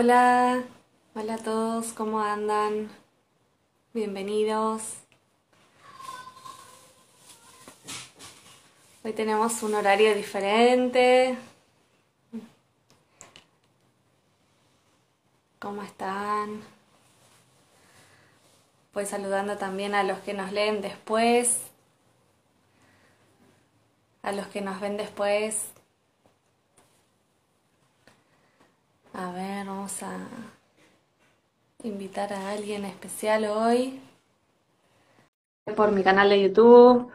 Hola, hola a todos, ¿cómo andan? Bienvenidos. Hoy tenemos un horario diferente. ¿Cómo están? Voy saludando también a los que nos leen después, a los que nos ven después. A ver, vamos a invitar a alguien especial hoy por mi canal de YouTube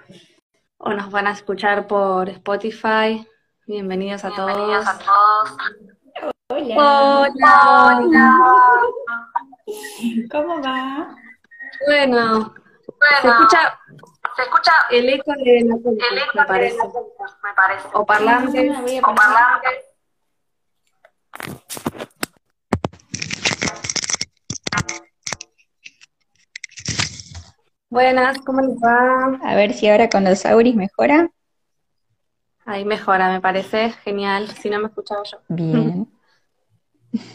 o nos van a escuchar por Spotify. Bienvenidos a Bienvenidos todos. a todos. Hola. Hola, hola. ¿Cómo va? Bueno, se escucha se escucha el eco de la compu, el eco me de parece. la compu, me parece. O parlantes. A O parlantes. Buenas, ¿cómo les va? A ver si ahora con los auris mejora. Ahí mejora, me parece. Genial, si no me escuchaba yo. Bien.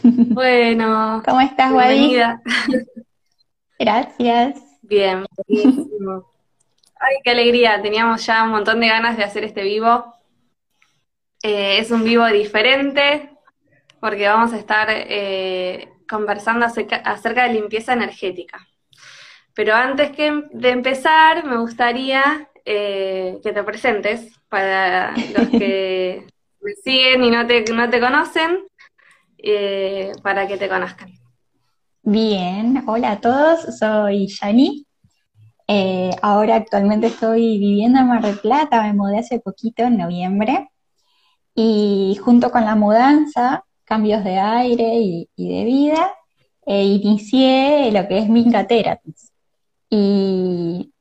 Bueno, ¿Cómo estás, Wadi? bienvenida. Gracias. Bien, buenísimo. Ay, qué alegría. Teníamos ya un montón de ganas de hacer este vivo. Eh, es un vivo diferente porque vamos a estar eh, conversando acerca, acerca de limpieza energética. Pero antes que de empezar, me gustaría eh, que te presentes para los que me siguen y no te, no te conocen, eh, para que te conozcan. Bien, hola a todos, soy Yani. Ahora actualmente estoy viviendo en Mar del Plata, me mudé hace poquito, en noviembre, y junto con la mudanza, cambios de aire y, de vida, eh, inicié lo que es Minga Therapies. Y,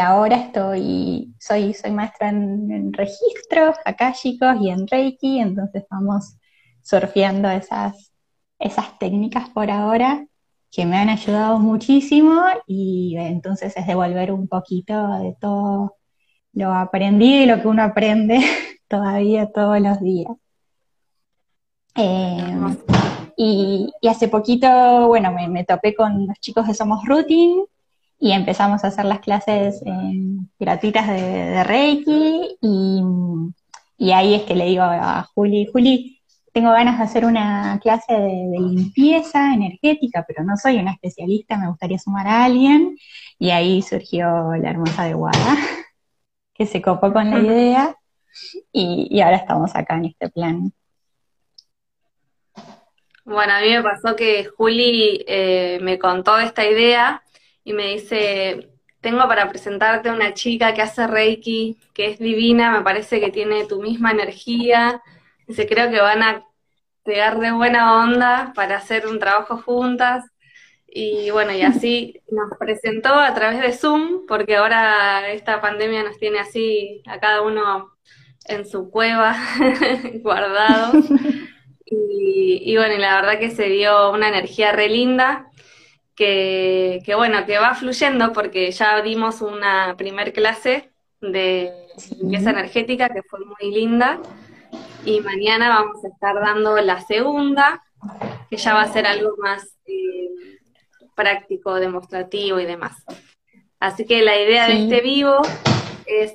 ahora estoy, soy, soy maestra en, registros akáshicos y en Reiki, entonces vamos surfeando esas, esas técnicas por ahora que me han ayudado muchísimo y entonces es devolver un poquito de todo lo aprendido y lo que uno aprende todavía todos los días. Eh, Hermoso. y, y hace poquito, bueno, me, me topé con los chicos de Somos Routine y empezamos a hacer las clases eh, gratuitas de, de Reiki y, y ahí es que le digo a Juli, Juli, tengo ganas de hacer una clase de, de limpieza energética, pero no soy una especialista, me gustaría sumar a alguien y ahí surgió la hermosa de Guada, que se copó con la idea y, y ahora estamos acá en este plan. Bueno, a mí me pasó que Juli eh, me contó esta idea y me dice, tengo para presentarte a una chica que hace Reiki, que es divina, me parece que tiene tu misma energía. Dice, creo que van a pegar de buena onda para hacer un trabajo juntas. Y bueno, y así nos presentó a través de Zoom, porque ahora esta pandemia nos tiene así a cada uno en su cueva, guardados. Y, y bueno, y la verdad que se dio una energía re linda, que, que bueno, que va fluyendo porque ya dimos una primer clase de limpieza energética que fue muy linda. Y mañana vamos a estar dando la segunda, que ya va a ser algo más eh, práctico, demostrativo y demás. Así que la idea de este vivo es...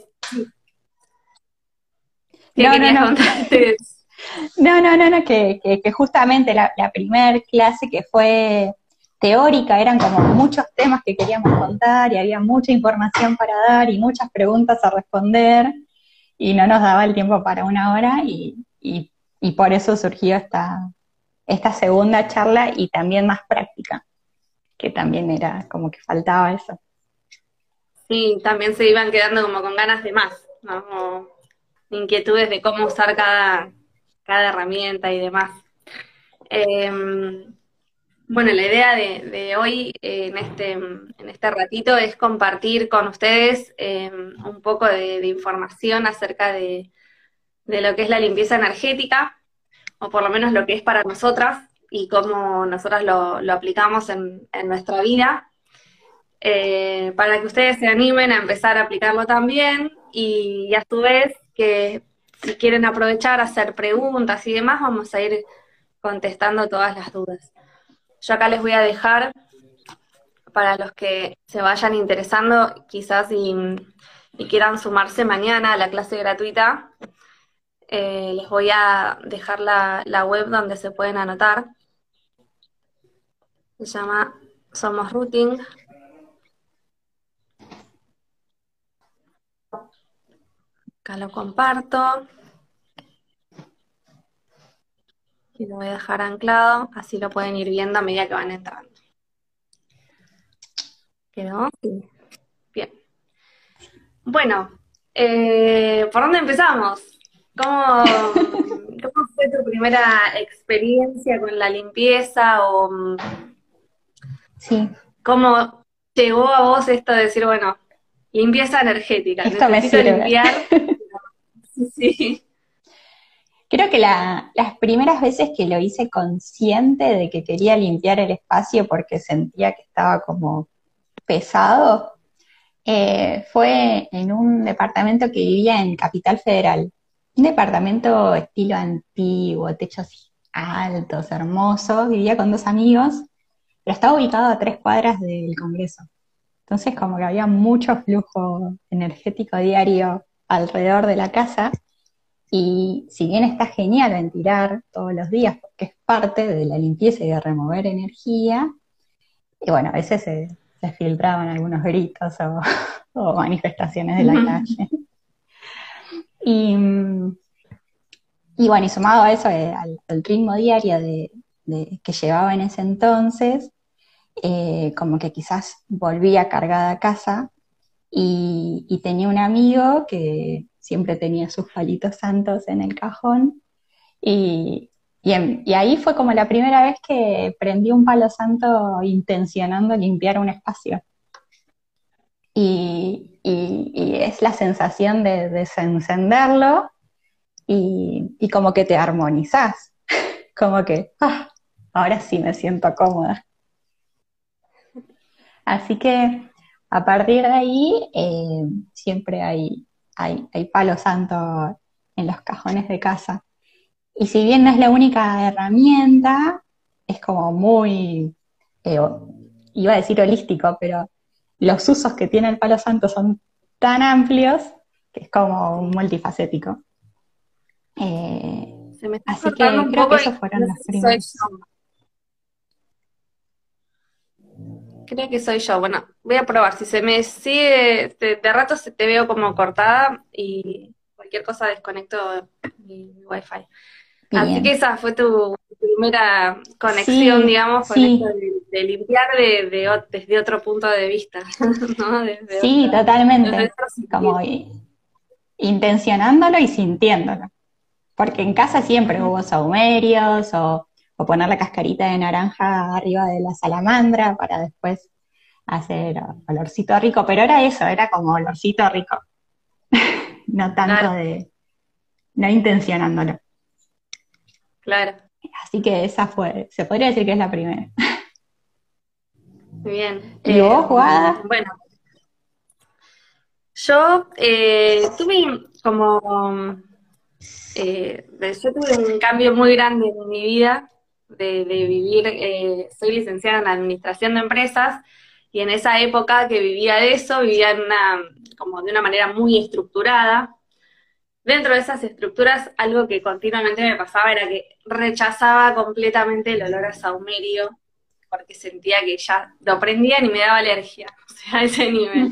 ¿Qué No, no, querías no. contarte? No, no, no, no, que, que, que justamente la, la primer clase que fue teórica, eran como muchos temas que queríamos contar y había mucha información para dar y muchas preguntas a responder y no nos daba el tiempo para una hora y, y, y por eso surgió esta, esta segunda charla y también más práctica, que también era como que faltaba eso. Sí, también se iban quedando como con ganas de más, ¿no? Inquietudes de cómo usar cada, cada herramienta y demás. Em, bueno, la idea de, hoy en este, en este ratito es compartir con ustedes em, un poco de, información acerca de, de lo que es la limpieza energética, o por lo menos lo que es para nosotras y cómo nosotras lo, lo aplicamos en, en nuestra vida eh, para que ustedes se animen a empezar a aplicarlo también y, y a su vez que si quieren aprovechar hacer preguntas y demás, vamos a ir contestando todas las dudas. Yo acá les voy a dejar para los que se vayan interesando, quizás y, y quieran sumarse mañana a la clase gratuita, eh, les voy a dejar la, la web donde se pueden anotar. Se llama Somos Routing. Acá lo comparto. Y lo voy a dejar anclado, así lo pueden ir viendo a medida que van entrando. ¿Quedó? Sí. Bien. Bueno, eh, ¿por dónde empezamos? ¿Cómo, ¿Cómo fue tu primera experiencia con la limpieza o mm, Sí, cómo llegó a vos esto de decir, bueno, limpieza energética, Esto me sirve. limpiar? Sí, creo que la- las primeras veces que lo hice consciente de que quería limpiar el espacio porque sentía que estaba como pesado, eh, fue en un departamento que vivía en Capital Federal. Un departamento estilo antiguo, techos altos, hermosos. Vivía con dos amigos, pero estaba ubicado a tres cuadras del Congreso. Entonces, como que había mucho flujo energético diario alrededor de la casa. Y si bien está genial ventilar todos los días, porque es parte de la limpieza y de remover energía, y bueno, a veces se, se filtraban algunos gritos o, o manifestaciones de la calle. Y, y bueno, y sumado a eso, eh, al, al ritmo diario de, de- que llevaba en ese entonces, eh, como que quizás volvía cargada a casa y, tenía un amigo que siempre tenía sus palitos santos en el cajón y, y, en- y ahí fue como la primera vez que prendí un palo santo intencionando limpiar un espacio. Y, es la sensación de desencenderlo y como que te armonizás, como que, ah, ahora sí me siento cómoda. Así que a partir de ahí eh, siempre hay, hay, hay palo santo en los cajones de casa. Y si bien no es la única herramienta, es como muy, eh, iba a decir holístico, pero los usos que tiene el palo santo son tan amplios que es como multifacético. Eh, se me está Así que un creo poco que esos fueron los primeros. Creo que soy yo. Bueno, voy a probar. Si se me sigue, de, rato se te veo como cortada y cualquier cosa desconecto mi, wifi. Así bien. que esa fue tu primera conexión, Sí, digamos, con sí. esto de, de limpiar de, desde otro punto de vista, ¿no? Desde Sí, totalmente. desde. Como intencionándolo y sintiéndolo. Porque en casa siempre hubo saumerios o, o poner la cascarita de naranja arriba de la salamandra para después hacer olorcito rico. Pero era eso, era como olorcito rico. No tanto Claro. de, no intencionándolo. Claro, Así que esa fue, se podría decir que es la primera. muy bien. ¿Y vos, Guada? Bueno, yo eh, tuve como, eh, yo tuve un cambio muy grande en mi vida de, de vivir, eh, soy licenciada en administración de empresas y en esa época que vivía de eso, vivía en una, como de una manera muy estructurada. Dentro de esas estructuras, algo que continuamente me pasaba era que rechazaba completamente el olor a saumerio, porque sentía que ya lo prendían y me daba alergia, o sea, a ese nivel.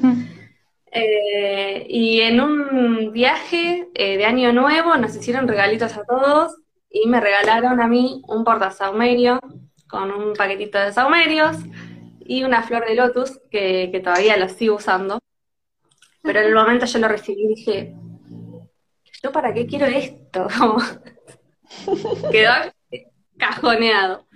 Eh, y en un viaje eh, de Año Nuevo nos hicieron regalitos a todos y me regalaron a mí un portasaumerio con un paquetito de saumerios y una flor de lotus que, que todavía lo sigo usando. Pero en el momento yo lo recibí y dije, ¿yo para qué quiero esto? Quedó cajoneado.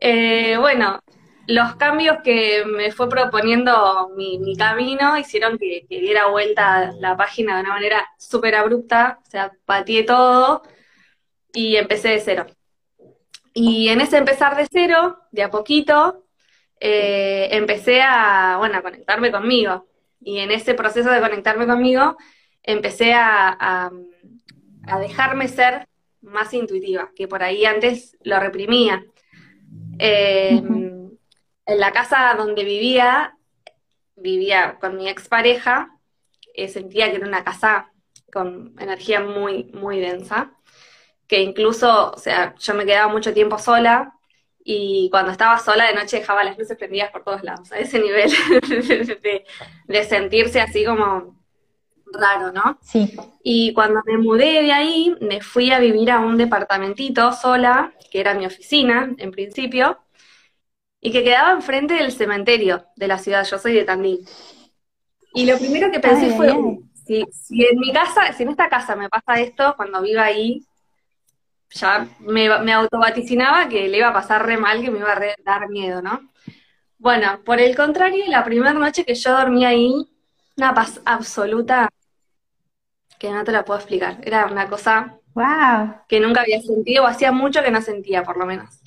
Eh, bueno, los cambios que me fue proponiendo mi, mi camino hicieron que, que diera vuelta la página de una manera súper abrupta, o sea, pateé todo y empecé de cero. Y en ese empezar de cero, de a poquito, eh, empecé a, bueno, a conectarme conmigo. Y en ese proceso de conectarme conmigo, empecé a, a, a dejarme ser más intuitiva, que por ahí antes lo reprimía. Eh, en la casa donde vivía, vivía con mi expareja, eh, sentía que era una casa con energía muy, muy densa, que incluso, o sea, yo me quedaba mucho tiempo sola y cuando estaba sola de noche dejaba las luces prendidas por todos lados, a ese nivel de, de sentirse así como raro, ¿no? Sí. Y cuando me mudé de ahí, me fui a vivir a un departamentito sola, que era mi oficina en principio, y que quedaba enfrente del cementerio de la ciudad. Yo soy de Tandil. Y lo primero que pensé Ay, fue, ay, ay. si, si en mi casa, si en esta casa me pasa esto, cuando viva ahí, ya me, me autovaticinaba que le iba a pasar re mal, que me iba a re- dar miedo, ¿no? Bueno, por el contrario, la primera noche que yo dormí ahí, una paz absoluta que no te la puedo explicar. Era una cosa Wow. que nunca había sentido, o hacía mucho que no sentía, por lo menos.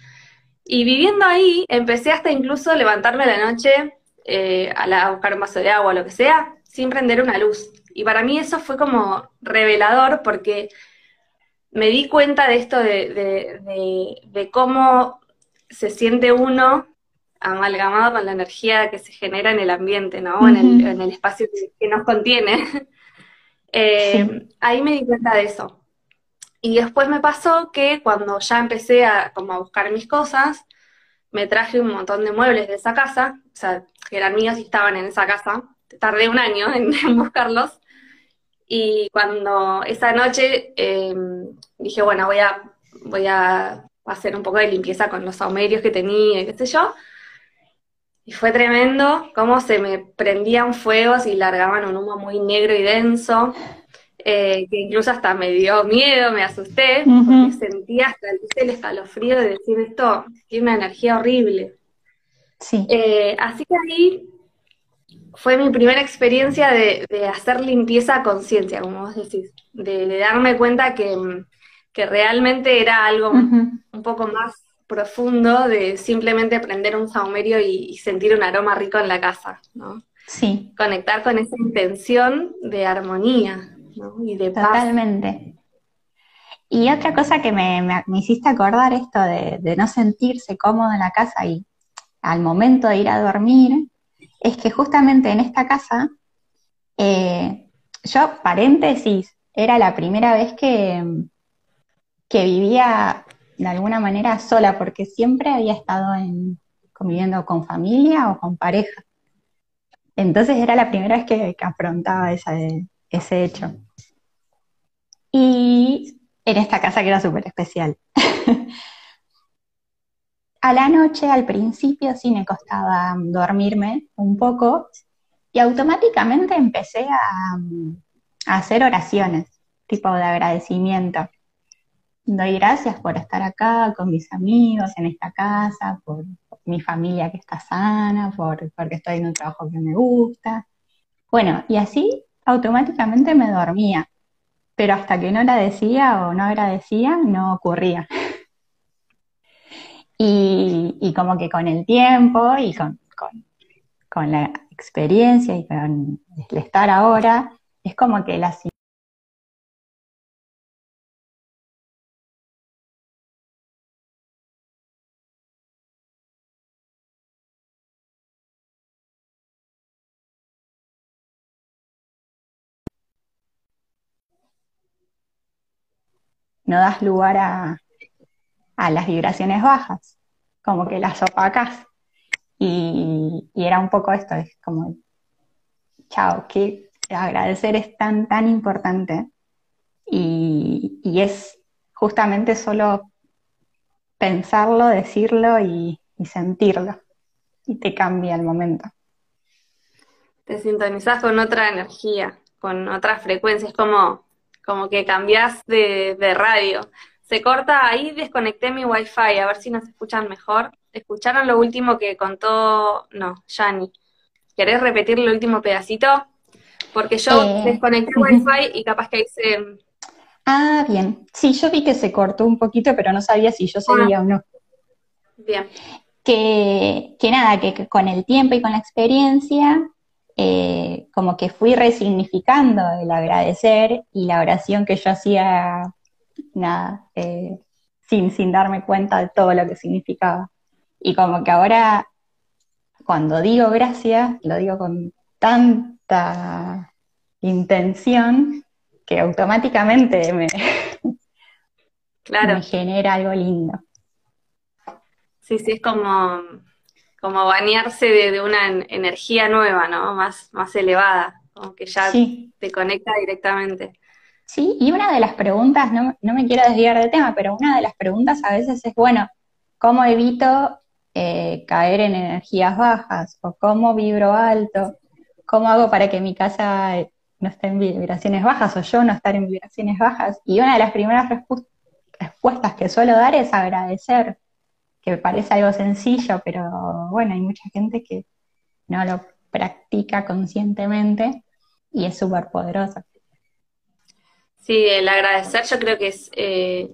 Y viviendo ahí, empecé hasta incluso levantarme a la noche eh, a, la- a buscar un vaso de agua o lo que sea, sin prender una luz. Y para mí eso fue como revelador porque me di cuenta de esto de, de- de- de cómo se siente uno amalgamado con la energía que se genera en el ambiente, ¿no? En el, en el espacio que, que nos contiene. Eh, Sí. ahí me di cuenta de eso. Y después me pasó que cuando ya empecé a, como a buscar mis cosas, me traje un montón de muebles de esa casa, o sea, que eran míos y estaban en esa casa. Tardé un año en, en buscarlos. Y cuando esa noche eh, dije, bueno, voy a, voy a hacer un poco de limpieza con los saumerios que tenía, y qué sé yo. Y fue tremendo cómo se me prendían fuegos y largaban un humo muy negro y denso, eh, que incluso hasta me dio miedo, me asusté, Ujú. porque sentía hasta el escalofrío de decir esto tiene una energía horrible. Sí. Eh, así que ahí fue mi primera experiencia de, de hacer limpieza a conciencia, como vos decís, de, de darme cuenta que, que realmente era algo un poco más profundo de simplemente prender un saumerio y, y sentir un aroma rico en la casa, ¿no? Sí, Conectar con esa intención de armonía, ¿no? Y de paz. totalmente. Y otra cosa que me, me- me hiciste acordar esto de, de no sentirse cómodo en la casa y al momento de ir a dormir, es que justamente en esta casa, eh, yo, paréntesis, era la primera vez que, que vivía de alguna manera sola, porque siempre había estado en, conviviendo con familia o con pareja. Entonces era la primera vez que, afrontaba ese hecho. Y en esta casa que era súper especial. A la noche, al principio, sí me costaba dormirme un poco y automáticamente empecé a, a hacer oraciones, tipo de agradecimiento. Doy gracias por estar acá con mis amigos en esta casa, por, por mi familia que está sana, por, porque estoy en un trabajo que me gusta. Bueno, y así automáticamente me dormía, pero hasta que no la decía o no agradecía, no ocurría. Y, como que con el tiempo y con, con, con la experiencia y con el estar ahora, es como que las no das lugar a, a las vibraciones bajas, como que las opacas. Y, y era un poco esto, es como, chao, que agradecer es tan, tan importante. Y, y es justamente solo pensarlo, decirlo y, y sentirlo. Y te cambia el momento. Te sintonizás con otra energía, con otra frecuencia, es como, como que cambias de radio. Se corta, ahí desconecté mi wifi, a ver si nos escuchan mejor. ¿Escucharon lo último que contó? No, Yani. ¿Querés repetir el último pedacito? Porque yo Eh, desconecté wifi y capaz que ahí se... Ah, bien. Sí, yo vi que se cortó un poquito, pero no sabía si yo seguía o no. Bien. que, que nada, que, que con el tiempo y con la experiencia, eh, como que fui resignificando el agradecer y la oración que yo hacía, nada, eh, sin, sin darme cuenta de todo lo que significaba. Y como que ahora, cuando digo gracias, lo digo con tanta intención que automáticamente me, Claro, me genera algo lindo. sí, sí, es como, como bañarse de, de una en- energía nueva, ¿no? Más, más elevada, como que ya Sí, te conecta directamente. Sí, y una de las preguntas, no, no me quiero desviar de tema, pero una de las preguntas a veces es, bueno, ¿cómo evito eh, caer en energías bajas? ¿O cómo vibro alto? ¿Cómo hago para que mi casa eh, no esté en vibraciones bajas o yo no estar en vibraciones bajas? Y una de las primeras respu- respuestas que suelo dar es agradecer, que parece algo sencillo, pero bueno, hay mucha gente que no lo practica conscientemente y es súper poderoso. Sí, el agradecer yo creo que es, eh,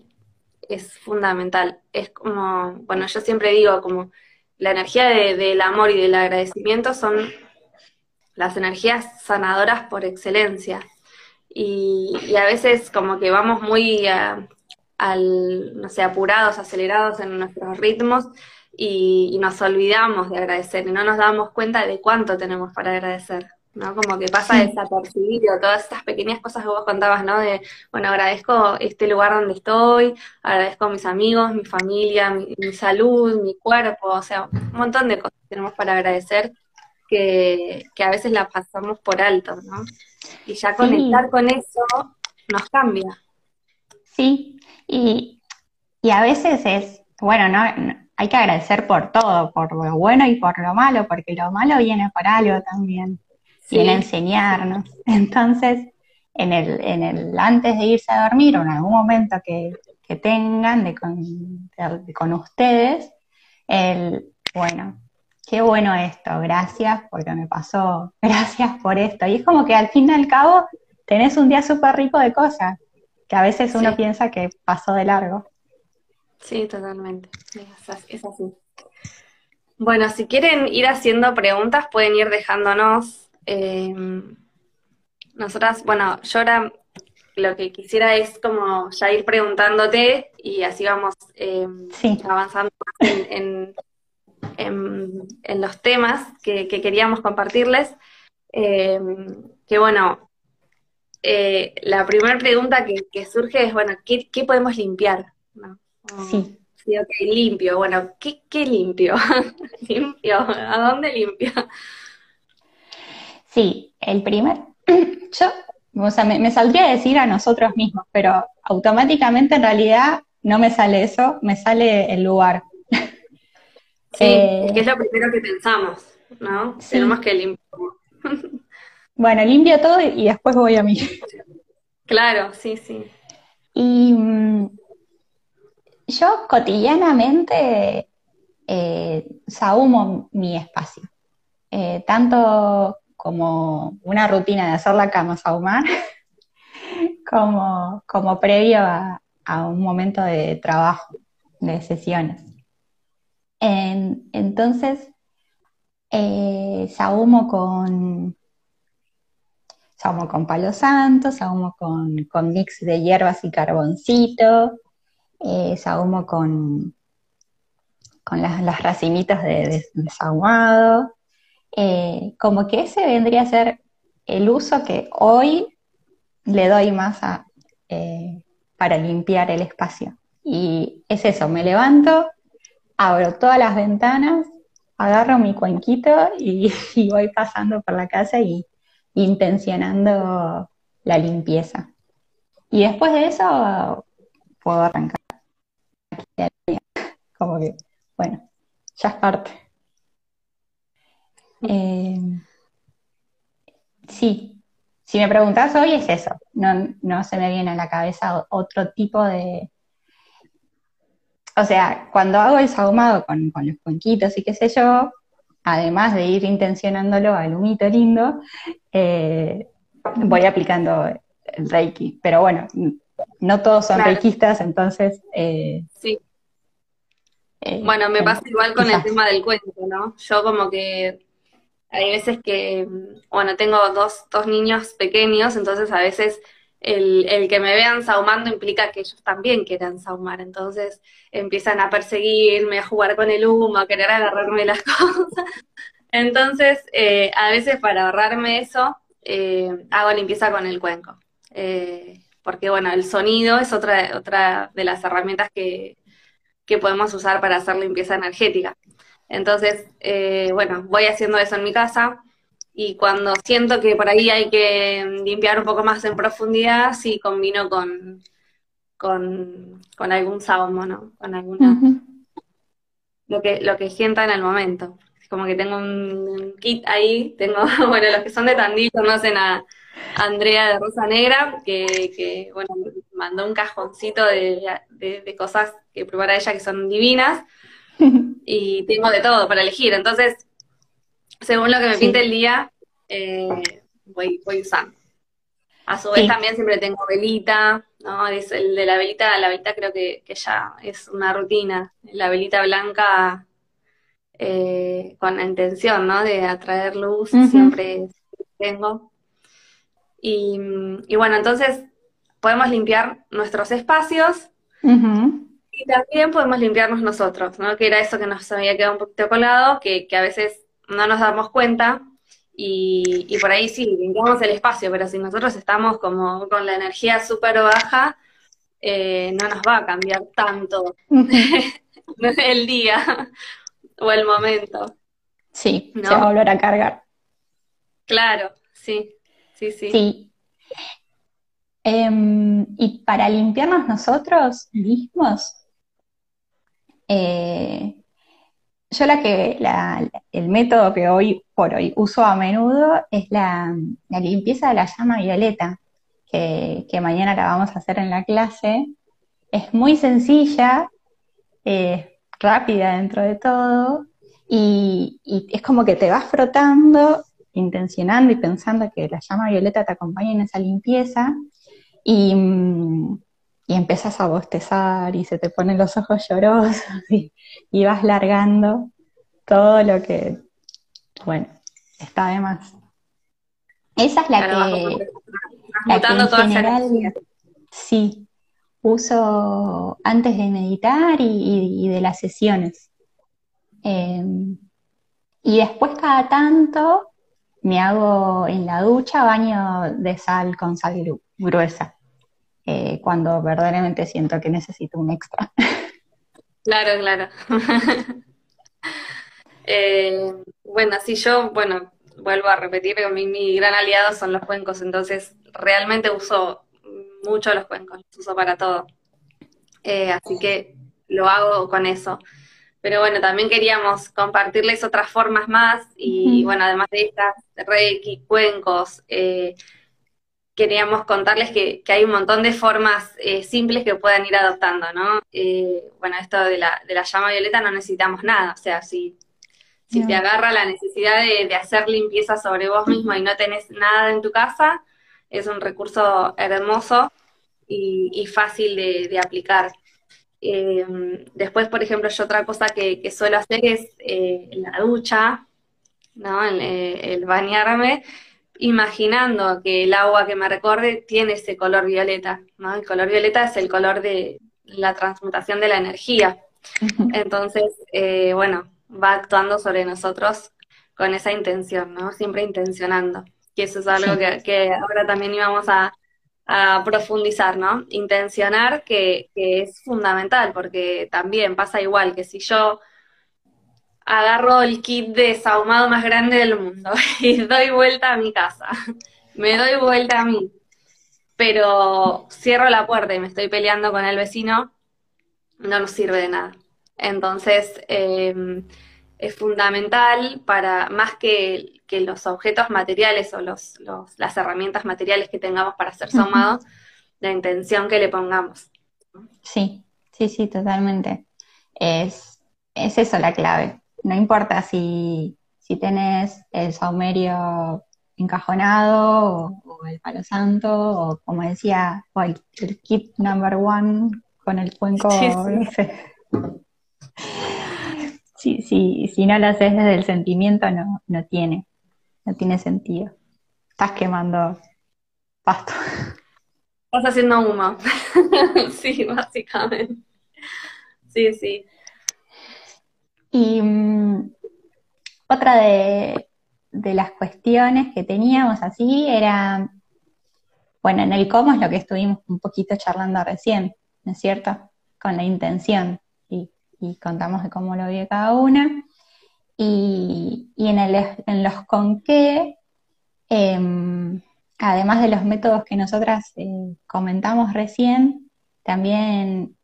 es fundamental. Es como, bueno, yo siempre digo, como la energía de- del amor y del agradecimiento son las energías sanadoras por excelencia. Y, a veces como que vamos muy al, no sé, apurados, acelerados en nuestros ritmos y nos olvidamos de agradecer y no nos damos cuenta de cuánto tenemos para agradecer, ¿no? Como que pasa desapercibido todas estas pequeñas cosas que vos contabas, ¿no? De, bueno, agradezco este lugar donde estoy, agradezco a mis amigos, mi familia, mi, mi salud, mi cuerpo, o sea, un montón de cosas tenemos para agradecer que, que a veces las pasamos por alto, ¿no? Y ya conectar sí, con eso nos cambia. sí. Y, y a veces es, bueno, no, no- hay que agradecer por todo, por lo bueno y por lo malo, porque lo malo viene por algo también, viene a Sí, enseñarnos. Entonces, en el, en el antes de irse a dormir o en algún momento que, que tengan de con, de- con ustedes, el, bueno, qué bueno esto, gracias porque me pasó, gracias por esto. Y es como que al fin y al cabo tenés un día súper rico de cosas, que a veces uno sí, piensa que pasó de largo. sí, totalmente. Es así. Bueno, si quieren ir haciendo preguntas, pueden ir dejándonos. Eh, nosotras, bueno, yo ahora lo que quisiera es como ya ir preguntándote y así vamos eh, Sí, avanzando en, en- en- en los temas que, que queríamos compartirles. Eh, que bueno, eh, la primera pregunta que, que surge es, bueno, ¿qué, qué podemos limpiar? ¿No? Como, sí, sí, ok, limpio. Bueno, ¿qué, qué limpio? ¿Limpio? ¿A dónde limpio? Sí. El primer, yo, o sea, me, me saldría a decir a nosotros mismos, pero automáticamente en realidad no me sale eso, me sale el lugar. Sí, es que Eh, es lo primero que pensamos, ¿no? Tenemos sí, que limpiar. bueno, limpio todo y, después voy a mí. Claro, sí, sí. Y mm, yo cotidianamente eh, sahumo mi espacio, Eh, tanto como una rutina de hacer la cama, sahumar, como, como previo a, un momento de trabajo, de sesiones. En- entonces, eh, sahumo con, sahumo con palo santo, sahumo con, con mix de hierbas y carboncito, eh, sahumo con, con las, las racimitas de, de. Eh, como que ese vendría a ser el uso que hoy le doy más a, eh, para limpiar el espacio. Y es eso, me levanto, abro todas las ventanas, agarro mi cuenquito y, y voy pasando por la casa y intencionando la limpieza. Y después de eso puedo arrancar. Como que, bueno, ya es parte. Eh, sí, si me preguntás hoy es eso. No, no se me viene a la cabeza otro tipo de... O sea, cuando hago el sahumado con, con los cuenquitos y qué sé yo, además de ir intencionándolo al humito lindo, eh, voy aplicando el Reiki. Pero bueno, no todos son Claro, reikistas, entonces eh, sí. eh, Bueno, me pasa igual con el tema del cuento, ¿no? Yo como que hay veces que, bueno, tengo dos, dos niños pequeños, entonces a veces el, el, que me vean saumando implica que ellos también quieran saumar, entonces empiezan a perseguirme, a jugar con el humo, a querer agarrarme las cosas. Entonces, eh, a veces para ahorrarme eso, eh, hago limpieza con el cuenco. Eh, porque bueno, el sonido es otra, otra de las herramientas que, que podemos usar para hacer limpieza energética. Entonces, bueno, voy haciendo eso en mi casa y cuando siento que por ahí hay que limpiar un poco más en profundidad, sí combino con, con, algún saumo, ¿no? Con alguna... Lo que, lo que sienta en el momento. Como que tengo un, kit ahí, tengo, bueno, los que son de Tandil conocen a Andrea de Rosa Negra, que, bueno, mandó un cajoncito de, cosas que prepara ella que son divinas, y tengo de todo para elegir, entonces, según lo que me pinte el día, eh, voy, voy usando. A su vez también siempre tengo velita, ¿no? Es el de la velita, la velita creo que, que ya es una rutina. La velita blanca eh, con la intención, ¿no? De atraer luz, siempre tengo. Y, bueno, entonces podemos limpiar nuestros espacios y también podemos limpiarnos nosotros, ¿no? Que era eso que nos había quedado un poquito colado, que, a veces no nos damos cuenta y, por ahí sí, limpiamos el espacio, pero si nosotros estamos como con la energía súper baja, eh, no nos va a cambiar tanto el día o el momento. Sí, se va a volver a cargar. Claro, sí, sí, sí. Sí. Em, y para limpiarnos nosotros mismos, eh, yo la que el método que hoy por hoy uso a menudo es la, limpieza de la llama violeta, que, mañana la vamos a hacer en la clase. Es muy sencilla, eh, rápida dentro de todo, y, es como que te vas frotando, intencionando y pensando que la llama violeta te acompaña en esa limpieza, y, y empiezas a bostezar y se te ponen los ojos llorosos y, vas largando todo lo que, bueno, está de más. Esa es la que... La que en general, sí, uso antes de meditar y, de las sesiones. Em, y después cada tanto me hago en la ducha baño de sal con sal gruesa, eh, cuando verdaderamente siento que necesito un extra. Claro, claro. Eh, bueno, si yo, bueno, vuelvo a repetir que mi, mi gran aliado son los cuencos, entonces realmente uso mucho los cuencos, los uso para todo. Eh, así que lo hago con eso. Pero bueno, también queríamos compartirles otras formas más y bueno, además de estas, Reiki, cuencos, eh, queríamos contarles que, hay un montón de formas eh, simples que puedan ir adoptando, ¿no? bueno, esto de la, de la llama violeta no necesitamos nada, o sea, si, si te agarra la necesidad de, hacer limpieza sobre vos mismo y no tenés nada en tu casa, es un recurso hermoso y, fácil de, aplicar. Eh, después, por ejemplo, yo otra cosa que, suelo hacer es eh, la ducha, ¿no? Eh, el, bañarme, imaginando que el agua que me recorre tiene ese color violeta, ¿no? El color violeta es el color de la transmutación de la energía. Entonces, bueno, va actuando sobre nosotros con esa intención, ¿no? Siempre intencionando. Y eso es algo que, ahora también íbamos a, profundizar, ¿no? Intencionar que, es fundamental, porque también pasa igual que si yo agarro el kit de sahumado más grande del mundo y doy vuelta a mi casa, me doy vuelta a mí, pero cierro la puerta y me estoy peleando con el vecino, no nos sirve de nada. Entonces, em, es fundamental para, más que, los objetos materiales o los, las herramientas materiales que tengamos para ser somados, la intención que le pongamos. Sí, sí, sí, totalmente. Es, es eso la clave. No importa si, si tenés el saumerio encajonado o, el palo santo o como decía, el, kit number one con el cuenco, si, si, si no lo haces desde el sentimiento, no, no tiene, no tiene sentido. Estás quemando pasto. Estás haciendo humo. sí, básicamente. Sí, sí. Y mm, otra de, las cuestiones que teníamos así era, bueno, en el cómo es lo que estuvimos un poquito charlando recién, ¿no es cierto? Con la intención y, contamos de cómo lo vio cada una. Y, en, el, en los con qué, em, además de los métodos que nosotras eh, comentamos recién, también,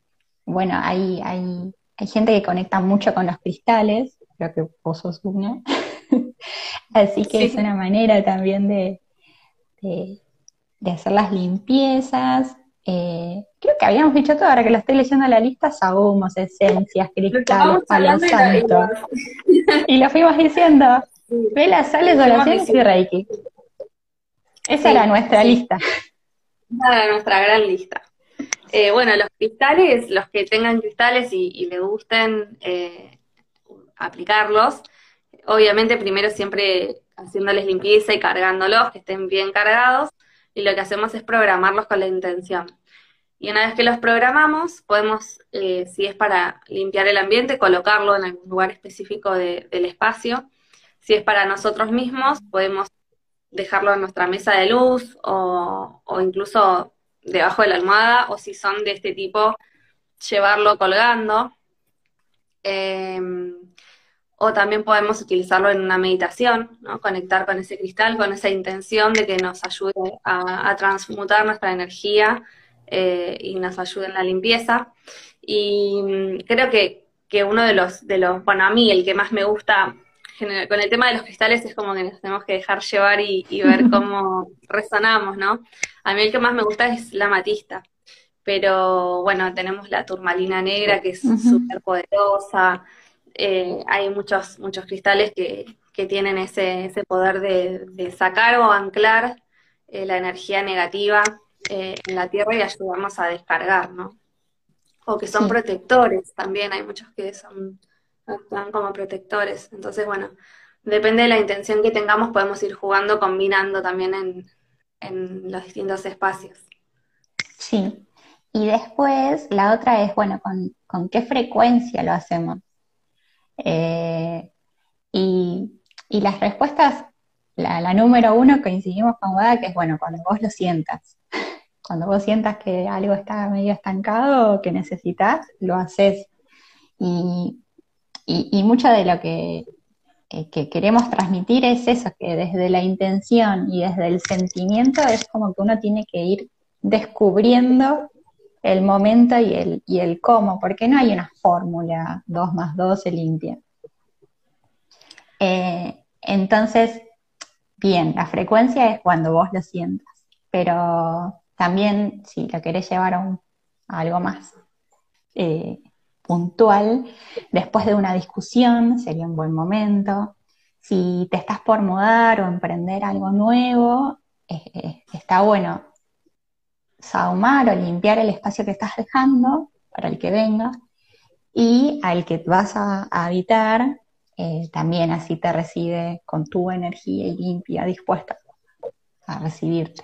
bueno, hay, hay, hay gente que conecta mucho con los cristales, creo que vos sos una. Así que es una manera también de, de, hacer las limpiezas. Eh, creo que habíamos dicho todo, ahora que lo estoy leyendo la lista, sahumos, esencias, cristales, palos santos. Y lo fuimos diciendo, velas, sales, oraciones y reiki. Esa era nuestra lista. Esa era nuestra gran lista. Eh, bueno, los cristales, los que tengan cristales y, le gusten eh, aplicarlos, obviamente primero siempre haciéndoles limpieza y cargándolos, que estén bien cargados, y lo que hacemos es programarlos con la intención. Y una vez que los programamos, podemos, eh, si es para limpiar el ambiente, colocarlo en algún lugar específico del espacio. Si es para nosotros mismos, podemos dejarlo en nuestra mesa de luz o, incluso debajo de la almohada, o si son de este tipo, llevarlo colgando. Em, o también podemos utilizarlo en una meditación, ¿no? conectar con ese cristal, con esa intención de que nos ayude a, transmutar nuestra energía eh, y nos ayude en la limpieza. Y mm, creo que, que, uno de los, de los, bueno, a mí el que más me gusta con el tema de los cristales es como que nos tenemos que dejar llevar y, ver cómo resonamos, ¿no? A mí el que más me gusta es la matista, pero bueno, tenemos la turmalina negra que es súper poderosa, eh, hay muchos, muchos cristales que, tienen ese, ese poder de, sacar o anclar eh, la energía negativa eh, en la tierra y ayudarnos a descargar, ¿no? O que son protectores también, hay muchos que son actúan como protectores. Entonces, bueno, depende de la intención que tengamos, podemos ir jugando, combinando también en, en los distintos espacios. Sí. Y después, la otra es, bueno, con, con qué frecuencia lo hacemos. Eh, y, las respuestas, la, número uno coincidimos con Wada, que es bueno, cuando vos lo sientas. Cuando vos sientas que algo está medio estancado o que necesitas, lo haces. Y, mucho de lo que, que, queremos transmitir es eso, que desde la intención y desde el sentimiento es como que uno tiene que ir descubriendo el momento y el, y cómo, porque no hay una fórmula 2 más 2 se limpia. Eh, entonces, bien, la frecuencia es cuando vos lo sientas, pero también si lo querés llevar a, algo más eh, puntual, después de una discusión sería un buen momento. Si te estás por mudar o emprender algo nuevo, está bueno saumar o limpiar el espacio que estás dejando para el que venga y al que vas a, habitar eh, también así te recibe con tu energía y limpia, dispuesta a recibirte.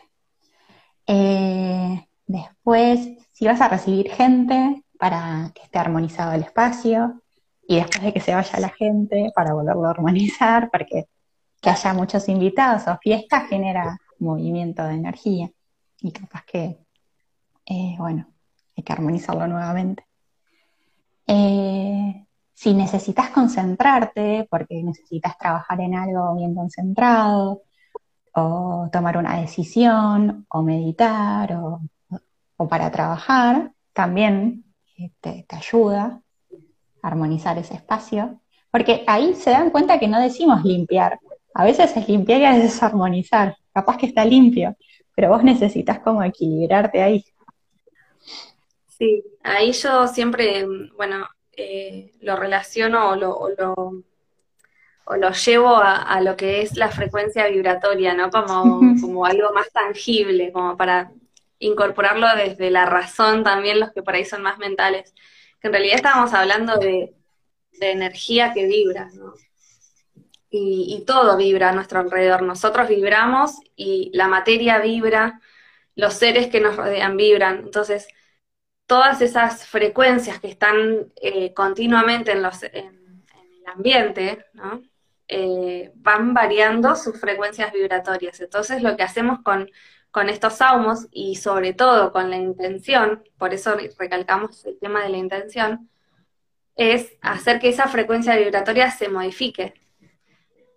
Eh, después, si vas a recibir gente para que esté armonizado el espacio y después de que se vaya la gente para volverlo a armonizar, para que, haya muchos invitados o fiestas, genera movimiento de energía y capaz que eh, bueno, hay que armonizarlo nuevamente. Eh, si necesitas concentrarte, porque necesitas trabajar en algo bien concentrado, o tomar una decisión, o meditar, o, para trabajar, también te, te, ayuda a armonizar ese espacio, porque ahí se dan cuenta que no decimos limpiar, a veces es limpiar y a veces es armonizar, capaz que está limpio, pero vos necesitas como equilibrarte ahí. Sí, ahí yo siempre, bueno, eh, lo relaciono o lo, o lo, llevo a, lo que es la frecuencia vibratoria, ¿no? Como, como algo más tangible, como para incorporarlo desde la razón también, los que por ahí son más mentales. Que en realidad estábamos hablando de, energía que vibra, ¿no? Y, todo vibra a nuestro alrededor. Nosotros vibramos y la materia vibra, los seres que nos rodean vibran. Entonces, todas esas frecuencias que están eh, continuamente en, los, en, el ambiente. Eh, van variando sus frecuencias vibratorias. Entonces, lo que hacemos con, con estos saumos y sobre todo con la intención, por eso recalcamos el tema de la intención, es hacer que esa frecuencia vibratoria se modifique.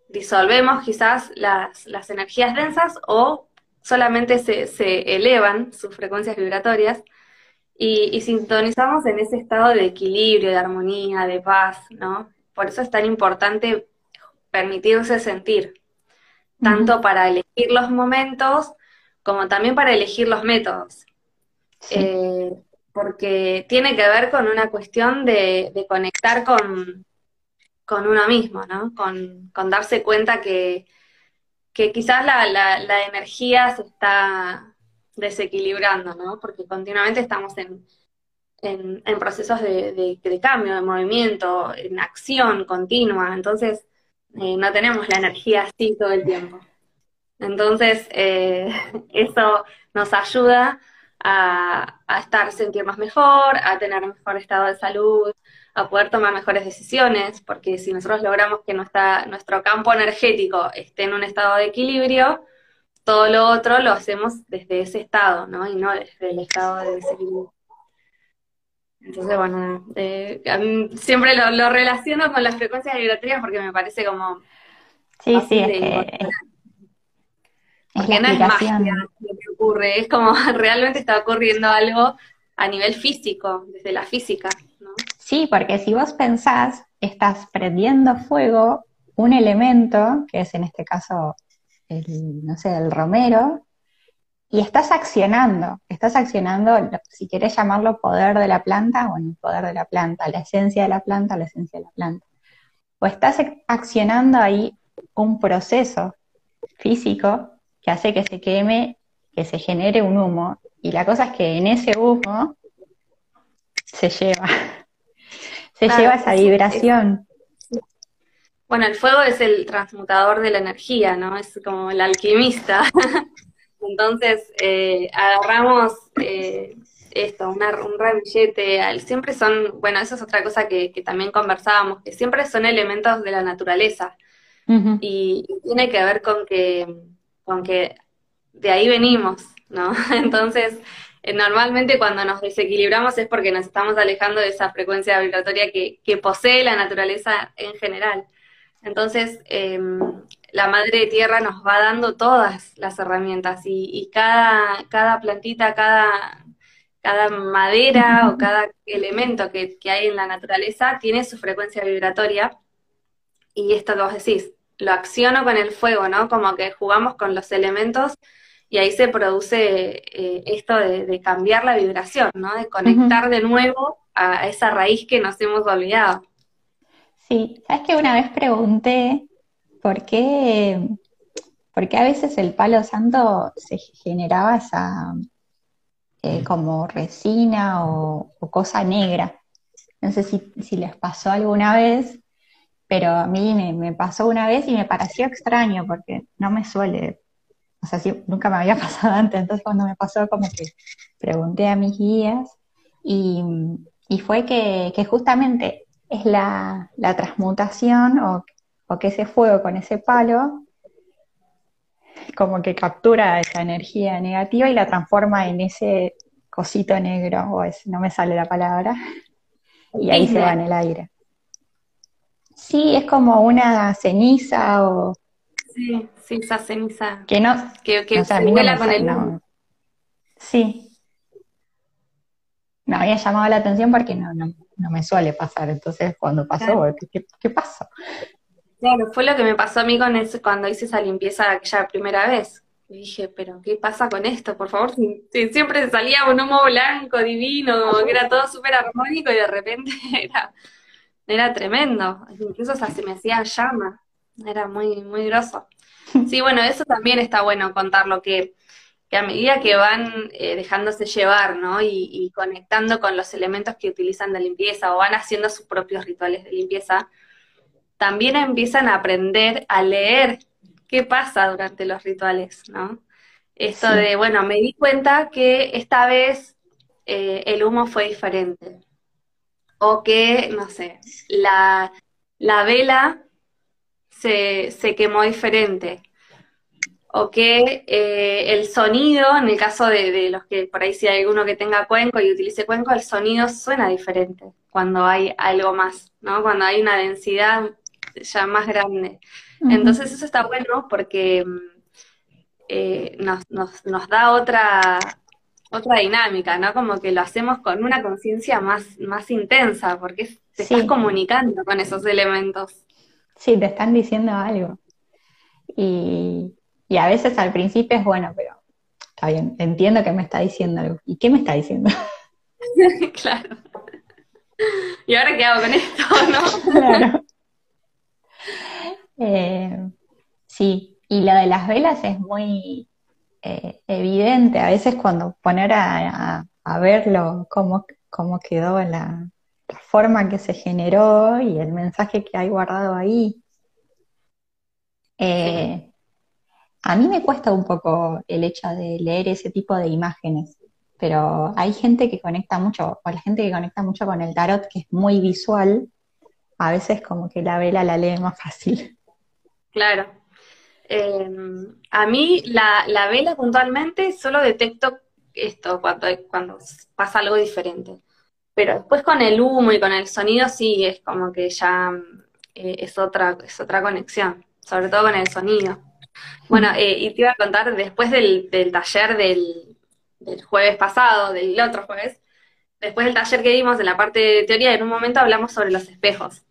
Disolvemos quizás las, las energías densas o solamente se, elevan sus frecuencias vibratorias y, sintonizamos en ese estado de equilibrio, de armonía, de paz, ¿no? Por eso es tan importante permitirse sentir, tanto para elegir los momentos como también para elegir los métodos. Eh, porque tiene que ver con una cuestión de, conectar con, con, uno mismo, ¿no? Con, con darse cuenta que, que quizás la, la, energía se está desequilibrando, ¿no? Porque continuamente estamos en, en, procesos de, de, cambio, de movimiento, en acción continua, entonces eh, no tenemos la energía así todo el tiempo. Entonces, eh, eso nos ayuda a, a estar, sentirnos mejor, a tener un mejor estado de salud, a poder tomar mejores decisiones, porque si nosotros logramos que nuestra, nuestro campo energético esté en un estado de equilibrio, todo lo otro lo hacemos desde ese estado, ¿no? Y no desde el estado de desequilibrio. Entonces, bueno, eh, siempre lo, lo, relaciono con las frecuencias vibratorias porque me parece como... Sí, sí, es que... Porque no es magia lo que ocurre, es como realmente está ocurriendo algo a nivel físico, desde la física. Sí, porque si vos pensás, estás prendiendo fuego un elemento, que es en este caso el, no sé, el romero, y estás accionando, estás accionando, si querés llamarlo poder de la planta, bueno, el poder de la planta, la esencia de la planta, la esencia de la planta. O estás accionando ahí un proceso físico que hace que se queme, que se genere un humo, y la cosa es que en ese humo se lleva se lleva esa vibración. bueno, el fuego es el transmutador de la energía, ¿no? Es como el alquimista. Entonces, eh, agarramos eh, esto, un ramillete, siempre son, bueno, eso es otra cosa que, también conversábamos, que siempre son elementos de la naturaleza. y, tiene que ver con que, con que de ahí venimos, ¿no? Entonces, eh, normalmente cuando nos desequilibramos es porque nos estamos alejando de esa frecuencia vibratoria que, posee la naturaleza en general. Entonces, em, la madre tierra nos va dando todas las herramientas y, cada, cada plantita, cada, cada madera o cada elemento que, que, hay en la naturaleza tiene su frecuencia vibratoria. Y esto que vos decís, lo acciono con el fuego, ¿no? Como que jugamos con los elementos y ahí se produce eh, esto de, cambiar la vibración, ¿no? De conectar de nuevo a esa raíz que nos hemos olvidado. Sí, sabes que una vez pregunté por qué, por qué a veces el palo santo se generaba esa eh, como resina o, cosa negra. No sé si, les pasó alguna vez, pero a mí me, me, pasó una vez y me pareció extraño porque no me suele o sea, sí, nunca me había pasado antes, entonces cuando me pasó como que pregunté a mis guías y, fue que, justamente es la, transmutación o, que ese fuego con ese palo como que captura esa energía negativa y la transforma en ese cosito negro, o es, no me sale la palabra, y ahí se va en el aire. Sí, es como una ceniza o... Sí sí, esa ceniza. Que no, que, que se vuela con el Sí. Me había llamado la atención porque no, no, no me suele pasar. Entonces, cuando pasó, ¿qué, qué, pasó? Claro, fue lo que me pasó a mí con ese, cuando hice esa limpieza aquella primera vez. Y dije, pero ¿qué pasa con esto? Por favor, siempre salía un humo blanco, divino, que era todo súper armónico y de repente era, era tremendo. Incluso se me hacía llama. Era muy, muy groso. Sí, bueno, eso también está bueno contarlo, que, que a medida que van eh, dejándose llevar, ¿no? Y, conectando con los elementos que utilizan de limpieza o van haciendo sus propios rituales de limpieza, también empiezan a aprender a leer qué pasa durante los rituales, ¿no? Esto Sí. de, bueno, me di cuenta que esta vez eh, el humo fue diferente. O que, no sé, la, la vela se, se quemó diferente. O que eh, el sonido, en el caso de, de los que por ahí si hay alguno que tenga cuenco y utilice cuenco, el sonido suena diferente cuando hay algo más, ¿no? Cuando hay una densidad ya más grande. Entonces eso está bueno porque mm, eh, nos, nos, nos da otra, otra dinámica, ¿no? Como que lo hacemos con una conciencia más, más intensa, porque te estás Sí. comunicando con esos elementos. Sí, te están diciendo algo. Y, y a veces al principio es bueno, pero está bien, entiendo que me está diciendo algo. ¿Y qué me está diciendo? Claro. ¿Y ahora qué hago con esto, no? Claro. Eh, sí, y lo de las velas es muy eh, evidente. A veces cuando poner a, a- a verlo cómo, cómo quedó la, la forma que se generó y el mensaje que hay guardado ahí. Eh, a mí me cuesta un poco el hecho de leer ese tipo de imágenes, pero hay gente que conecta mucho, o la gente que conecta mucho con el tarot, que es muy visual, a veces como que la vela la lee más fácil. Claro. Eh, a mí la, la vela puntualmente solo detecto esto cuando, cuando pasa algo diferente. Pero después con el humo y con el sonido sí es como que ya eh, es otra, es otra conexión, sobre todo con el sonido. Bueno, eh, y te iba a contar, después del, del taller del, del jueves pasado, del otro jueves, después del taller que dimos en la parte de teoría, en un momento hablamos sobre los espejos.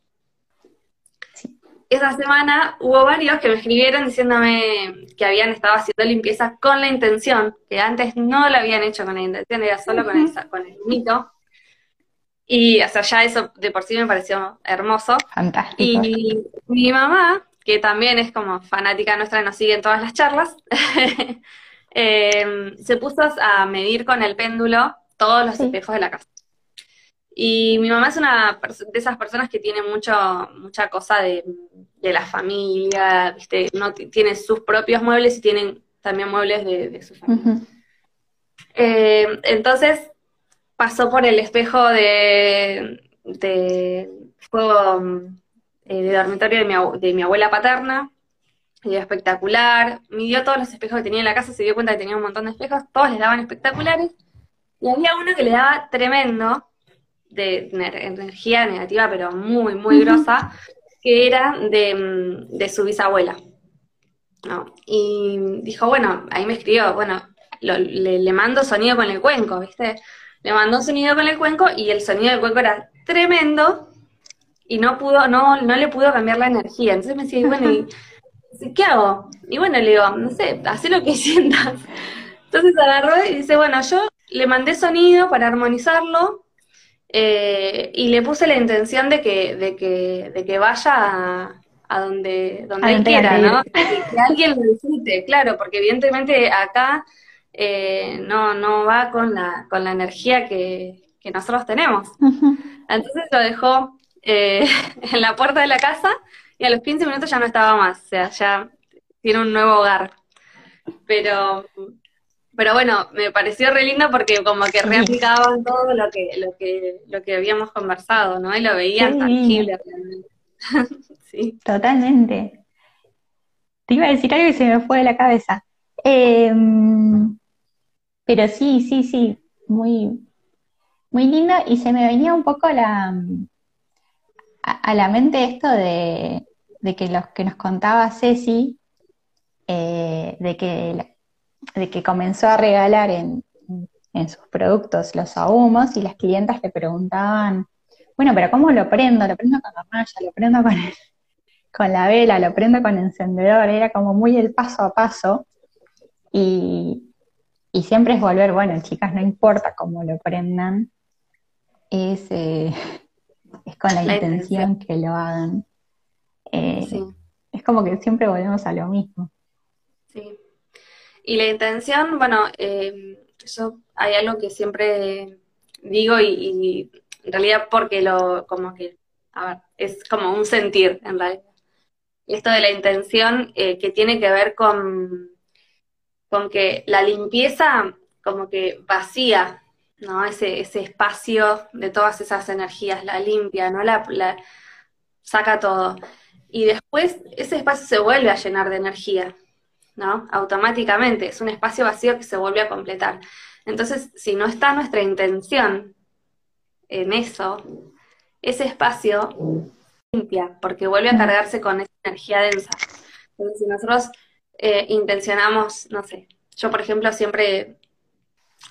Esa semana hubo varios que me escribieron diciéndome que habían estado haciendo limpieza con la intención, que antes no lo habían hecho con la intención, era solo con el, con el mito. Y, o sea, ya eso de por sí me pareció hermoso. Fantástico. Y mi mamá, que también es como fanática nuestra y nos sigue en todas las charlas, eh, se puso a medir con el péndulo todos los Sí. espejos de la casa. Y mi mamá es una de esas personas que tiene mucho, mucha cosa de, de la familia, ¿viste? No tiene sus propios muebles y tienen también muebles de, de su familia. Eh, entonces pasó por el espejo de, de fuego mm, eh, de dormitorio de mi, de mi abuela paterna, y era espectacular. Midió todos los espejos que tenía en la casa, se dio cuenta que tenía un montón de espejos, todos les daban espectaculares, y había uno que le daba tremendo, de ener- energía negativa, pero muy, muy grosa, que era de, de su bisabuela. ¿no? Y dijo, bueno, ahí me escribió, bueno, lo- le, le mando sonido con el cuenco, ¿viste? Le mandó un sonido con el cuenco y el sonido del cuenco era tremendo y no pudo, no, no le pudo cambiar la energía. Entonces me decía, y bueno, ¿y y qué hago? Y bueno, le digo, no sé, haz lo que sientas. Entonces agarró y dice, bueno, yo le mandé sonido para armonizarlo eh, y le puse la intención de que, de que, de que vaya a, a donde, donde A él quiera. ¿no? Que, alguien lo disfrute, claro, porque evidentemente acá eh, no, no va con la, con la energía que, que nosotros tenemos. Entonces lo dejó eh, en la puerta de la casa y a los 15 minutos ya no estaba más, o sea, ya tiene un nuevo hogar. Pero, pero bueno, me pareció re lindo porque como que Sí. reaplicaban todo lo que, lo que, lo que habíamos conversado, ¿no? Y lo veían Qué tangible realmente. Sí. Totalmente. Te iba a decir algo y se me fue de la cabeza. Em, pero sí, sí, sí, muy, muy lindo. Y se me venía un poco la, a, a la mente esto de, de que los que nos contaba Ceci, eh, de que, la- de que comenzó a regalar en, en sus productos los ahumos y las clientas le preguntaban, bueno, pero ¿cómo lo prendo? ¿Lo prendo con hornalla? ¿Lo prendo con el- con la vela? ¿Lo prendo con encendedor? Era como muy el paso a paso. Y, y siempre es volver, bueno, chicas, no importa cómo lo prendan, es, eh, es con la La intención que lo hagan. Eh, Sí. es como que siempre volvemos a lo mismo. Sí. Y la intención, bueno, eh, yo hay algo que siempre digo y, en realidad porque lo, como que, a ver, es como un sentir en realidad. Esto de la intención eh, que tiene que ver con, con que la limpieza como que vacía, ¿no? Ese, ese espacio de todas esas energías, la limpia, ¿no? La, la, saca todo. Y después ese espacio se vuelve a llenar de energía, ¿no? Automáticamente, es un espacio vacío que se vuelve a completar. Entonces, si no está nuestra intención en eso, ese espacio limpia, porque vuelve a cargarse con esa energía densa. Entonces, si nosotros eh, intencionamos, no sé, yo por ejemplo siempre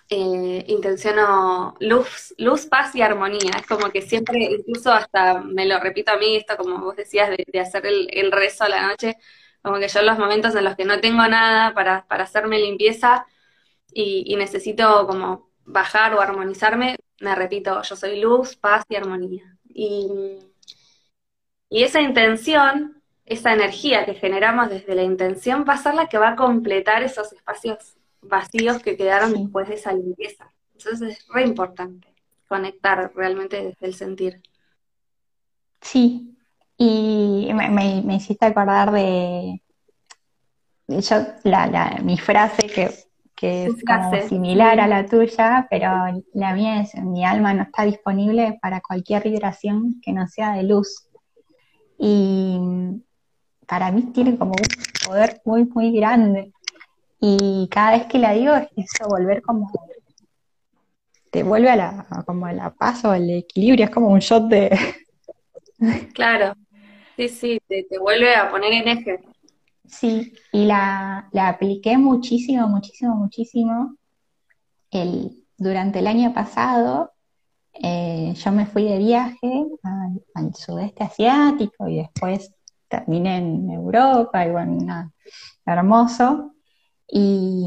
eh, intenciono luz, luz, paz y armonía. Es como que siempre, incluso hasta me lo repito a mí, esto como vos decías, de, hacer el, rezo a la noche, como que yo en los momentos en los que no tengo nada para, para hacerme limpieza y, necesito como bajar o armonizarme, me repito, yo soy luz, paz y armonía. Y, y esa intención, esa energía que generamos desde la intención va a ser la que va a completar esos espacios vacíos que quedaron después de esa limpieza. Entonces es re importante conectar realmente desde el sentir. Sí, y me, hiciste acordar de, yo, la, mi frase que, que es como similar a la tuya, pero la mía es, mi alma no está disponible para cualquier vibración que no sea de luz. Y para mí tiene como un poder muy, muy grande. Y cada vez que la digo es eso, volver como, te vuelve a la, como a la paz o al equilibrio, es como un shot de... Claro, sí, sí, te, vuelve a poner en eje. Sí, y la, la apliqué muchísimo, muchísimo, muchísimo. El, durante el año pasado eh, yo me fui de viaje al, sudeste asiático y después terminé en Europa y bueno, nada, hermoso. Y,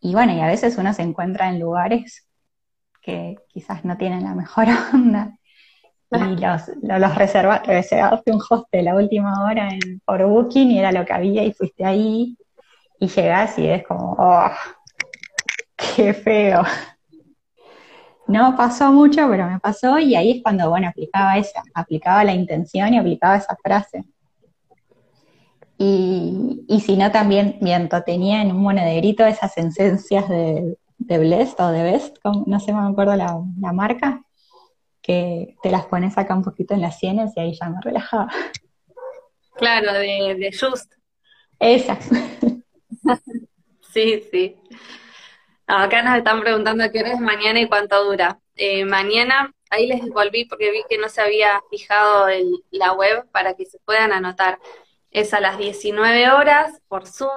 y bueno, y a veces uno se encuentra en lugares que quizás no tienen la mejor onda. Y los, los reservaste un hostel a última hora en, por Booking y era lo que había y fuiste ahí y llegás y es como, oh, qué feo. No pasó mucho, pero me pasó y ahí es cuando, bueno, aplicaba esa, aplicaba la intención y aplicaba esa frase. Y, y si no, también miento, tenía en un monederito esas esencias de, de o de Best, no sé, me acuerdo la, marca, que te las pones acá un poquito en las sienes y ahí ya me relajaba. Claro, de, de Just. Esa. sí, sí. Acá nos están preguntando qué hora es mañana y cuánto dura. Eh, mañana, ahí les volví porque vi que no se había fijado el, la web para que se puedan anotar. Es a las 19 horas por Zoom.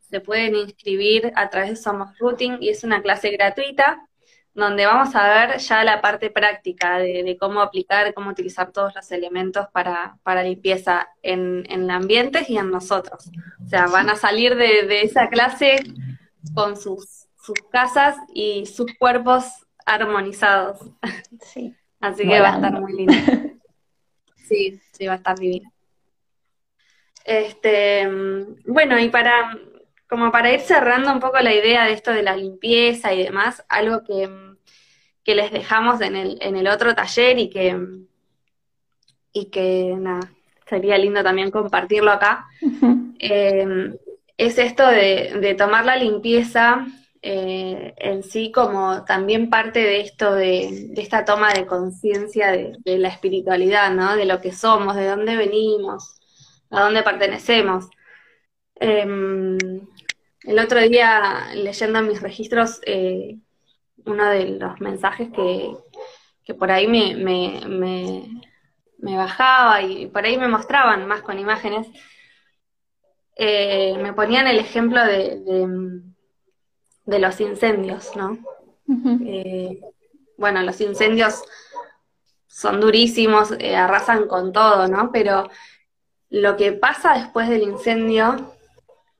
Se pueden inscribir a través de Somos Routing y es una clase gratuita donde vamos a ver ya la parte práctica de, cómo aplicar, cómo utilizar todos los elementos para, para limpieza en, en ambientes y en nosotros. O sea, van a salir de, esa clase con sus, sus casas y sus cuerpos armonizados. Sí. Así que va a estar muy lindo. Sí, sí, va a estar divino. Este, bueno, y para, como para ir cerrando un poco la idea de esto de la limpieza y demás, algo que, les dejamos en el, en el otro taller y que, y que nada, sería lindo también compartirlo acá, em, es esto de, tomar la limpieza eh, en sí como también parte de esto de, esta toma de conciencia de, de, la espiritualidad, ¿no? De lo que somos, de dónde venimos, a dónde pertenecemos. Em, el otro día, leyendo mis registros, eh, uno de los mensajes que, por ahí me, me, bajaba y por ahí me mostraban más con imágenes, eh, me ponían el ejemplo de, de, los incendios, ¿no? Eh, bueno, los incendios son durísimos, arrasan con todo, ¿no? Pero lo que pasa después del incendio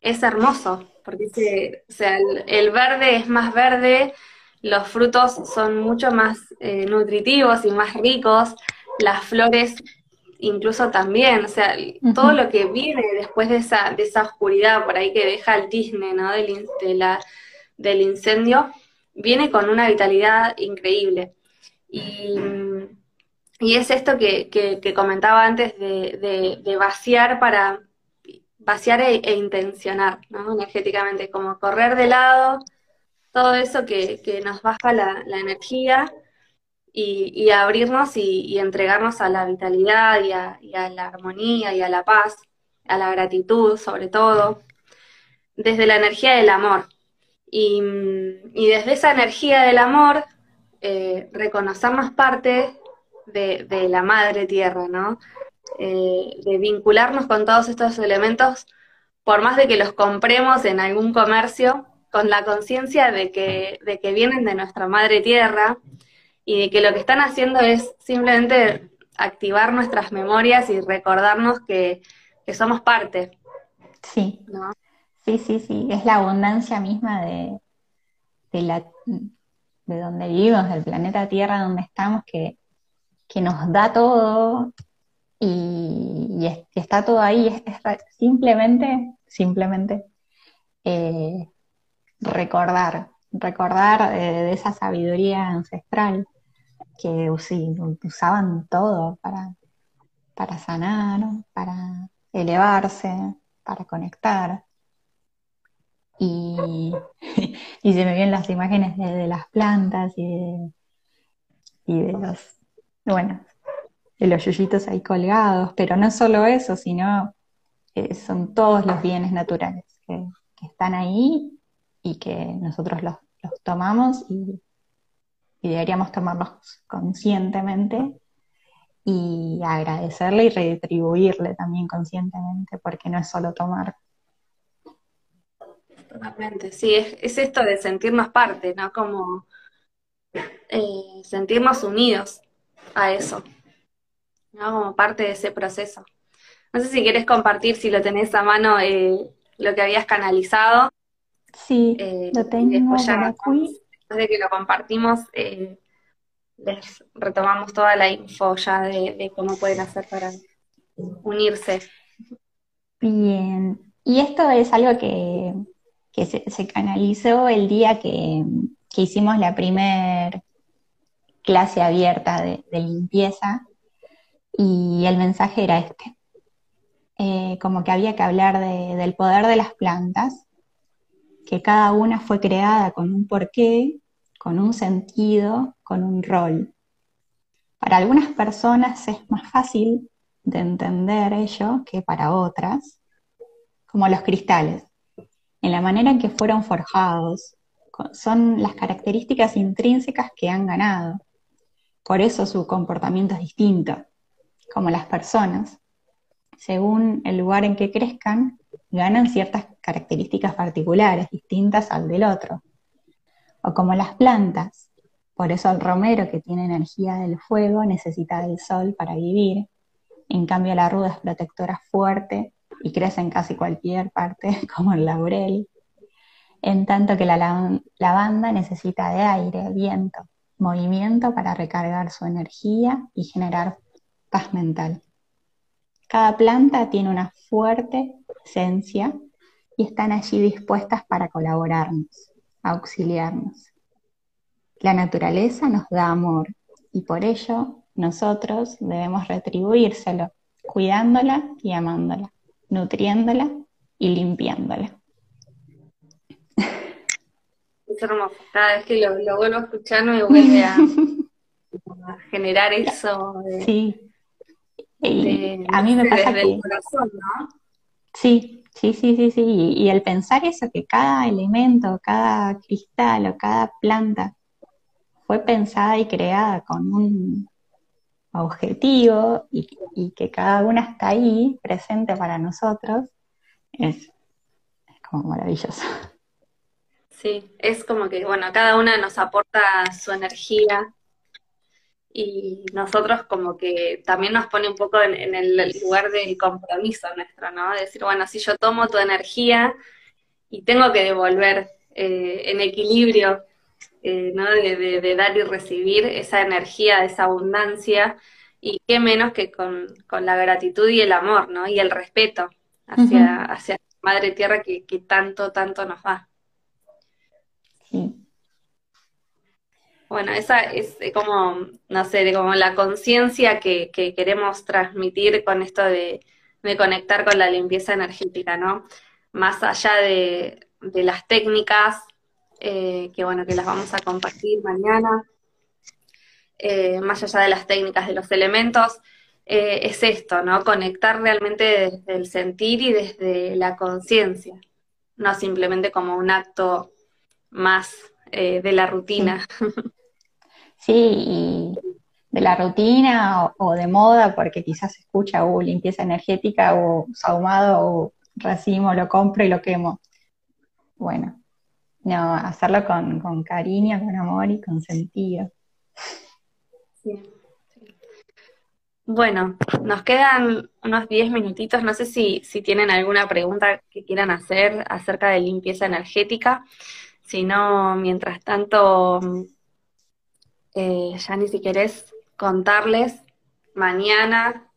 es hermoso, porque sea, el, verde es más verde, los frutos son mucho más eh, nutritivos y más ricos, las flores incluso también, o sea, todo lo que viene después de esa, de esa oscuridad por ahí que deja el tizne, ¿no? Del, la, del incendio, viene con una vitalidad increíble. Y y es esto que, que, comentaba antes de, de, vaciar para vaciar e, e, intencionar, ¿no? Energéticamente, como correr de lado todo eso que, nos baja la, energía y, abrirnos y, entregarnos a la vitalidad y a, la armonía y a la paz, a la gratitud sobre todo, desde la energía del amor. Y, desde esa energía del amor, eh, reconocernos parte de, la madre tierra, ¿no? Eh, de vincularnos con todos estos elementos, por más de que los compremos en algún comercio, con la conciencia de que, de que vienen de nuestra madre tierra y de que lo que están haciendo es simplemente activar nuestras memorias y recordarnos que, somos parte. Sí. Sí, sí, sí. Es la abundancia misma de, de, la, de donde vivimos, del planeta Tierra donde estamos, que, que nos da todo y, está todo ahí. Es, simplemente, simplemente eh, recordar, recordar eh, de esa sabiduría ancestral que usaban todo para, para sanar, para elevarse, para conectar. Y, se me vienen las imágenes de, las plantas y de, y de los, bueno, los yuyitos ahí colgados, pero no solo eso, sino eh, son todos los bienes naturales que, están ahí y que nosotros los, tomamos y, deberíamos tomarlos conscientemente y agradecerle y retribuirle también conscientemente, porque no es solo tomar. Totalmente, sí, es, esto de sentirnos parte, ¿no? Como eh, sentirnos unidos a eso, ¿no? Como parte de ese proceso. No sé si quieres compartir, si lo tenés a mano, eh, lo que habías canalizado. Sí, eh, lo tengo después Después de que lo compartimos, eh, les retomamos toda la info ya de, cómo pueden hacer para unirse. Bien, y esto es algo que, se, canalizó el día que, hicimos la primer clase abierta de, limpieza y el mensaje era este, eh, como que había que hablar del poder de las plantas que cada una fue creada con un porqué, con un sentido, con un rol. Para algunas personas es más fácil de entender ello que para otras, como los cristales, en la manera en que fueron forjados, son las características intrínsecas que han ganado. Por eso su comportamiento es distinto, como las personas. Según el lugar en que crezcan, ganan ciertas características particulares, distintas al del otro. O como las plantas, por eso el romero que tiene energía del fuego necesita del sol para vivir, en cambio la ruda es protectora fuerte y crece en casi cualquier parte, como el laurel, en tanto que la lavanda necesita de aire, viento, movimiento para recargar su energía y generar paz mental. Cada planta tiene una fuerte esencia y están allí dispuestas para colaborarnos, auxiliarnos. La naturaleza nos da amor y por ello nosotros debemos retribuírselo, cuidándola y amándola, nutriéndola y limpiándola. Es hermoso. Cada vez que lo, vuelvo a escuchar me vuelve a, generar eso. sí. A mí me pasa que... corazón, ¿no? Sí, sí, sí, sí, sí. Y, el pensar eso, que cada elemento, cada cristal o cada planta fue pensada y creada con un objetivo y, que cada una está ahí presente para nosotros, es, es como maravilloso. Sí, es como que, bueno, cada una nos aporta su energía, y nosotros como que también nos pone un poco en, el lugar del compromiso nuestro, ¿no? De decir, bueno, si yo tomo tu energía y tengo que devolver eh, en equilibrio, eh, ¿no? De, dar y recibir esa energía, esa abundancia, y qué menos que con, la gratitud y el amor, ¿no? Y el respeto hacia, hacia Madre Tierra que, que tanto, tanto nos da. Sí. Bueno, esa es como, no sé, como la conciencia que, queremos transmitir con esto de, de conectar con la limpieza energética, ¿no? Más allá de, las técnicas, eh, que bueno, que las vamos a compartir mañana, eh, más allá de las técnicas de los elementos, eh, es esto, ¿no? Conectar realmente desde el sentir y desde la conciencia, no simplemente como un acto más de la rutina. Sí, y de la rutina o, de moda, porque quizás se escucha uh, limpieza energética o sahumado o racimo, lo compro y lo quemo. Bueno, no, hacerlo con, cariño, con amor y con sentido. Bueno, nos quedan unos 10 minutitos. No sé si, si tienen alguna pregunta que quieran hacer acerca de limpieza energética. Si no, mientras tanto, eh, ni si querés contarles mañana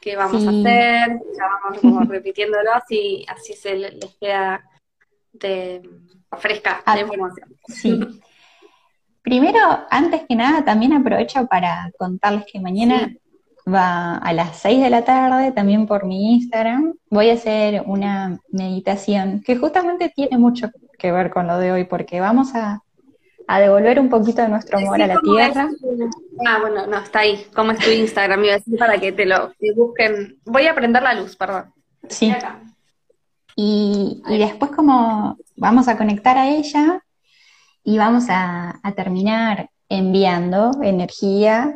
qué vamos a hacer, ya vamos como repitiéndolo, así, así se les queda de, fresca la ah, información. Sí. Primero, antes que nada, también aprovecho para contarles que mañana va a las 6 de la tarde, también por mi Instagram, voy a hacer una meditación que justamente tiene mucho que ver con lo de hoy, porque vamos a a devolver un poquito de nuestro amor a la tierra. Ah, bueno, no, está ahí. ¿Cómo es tu Instagram? Iba a decir para que te lo busquen. Voy a prender la luz, perdón. Sí. Y, después como vamos a conectar a ella y vamos a, terminar enviando energía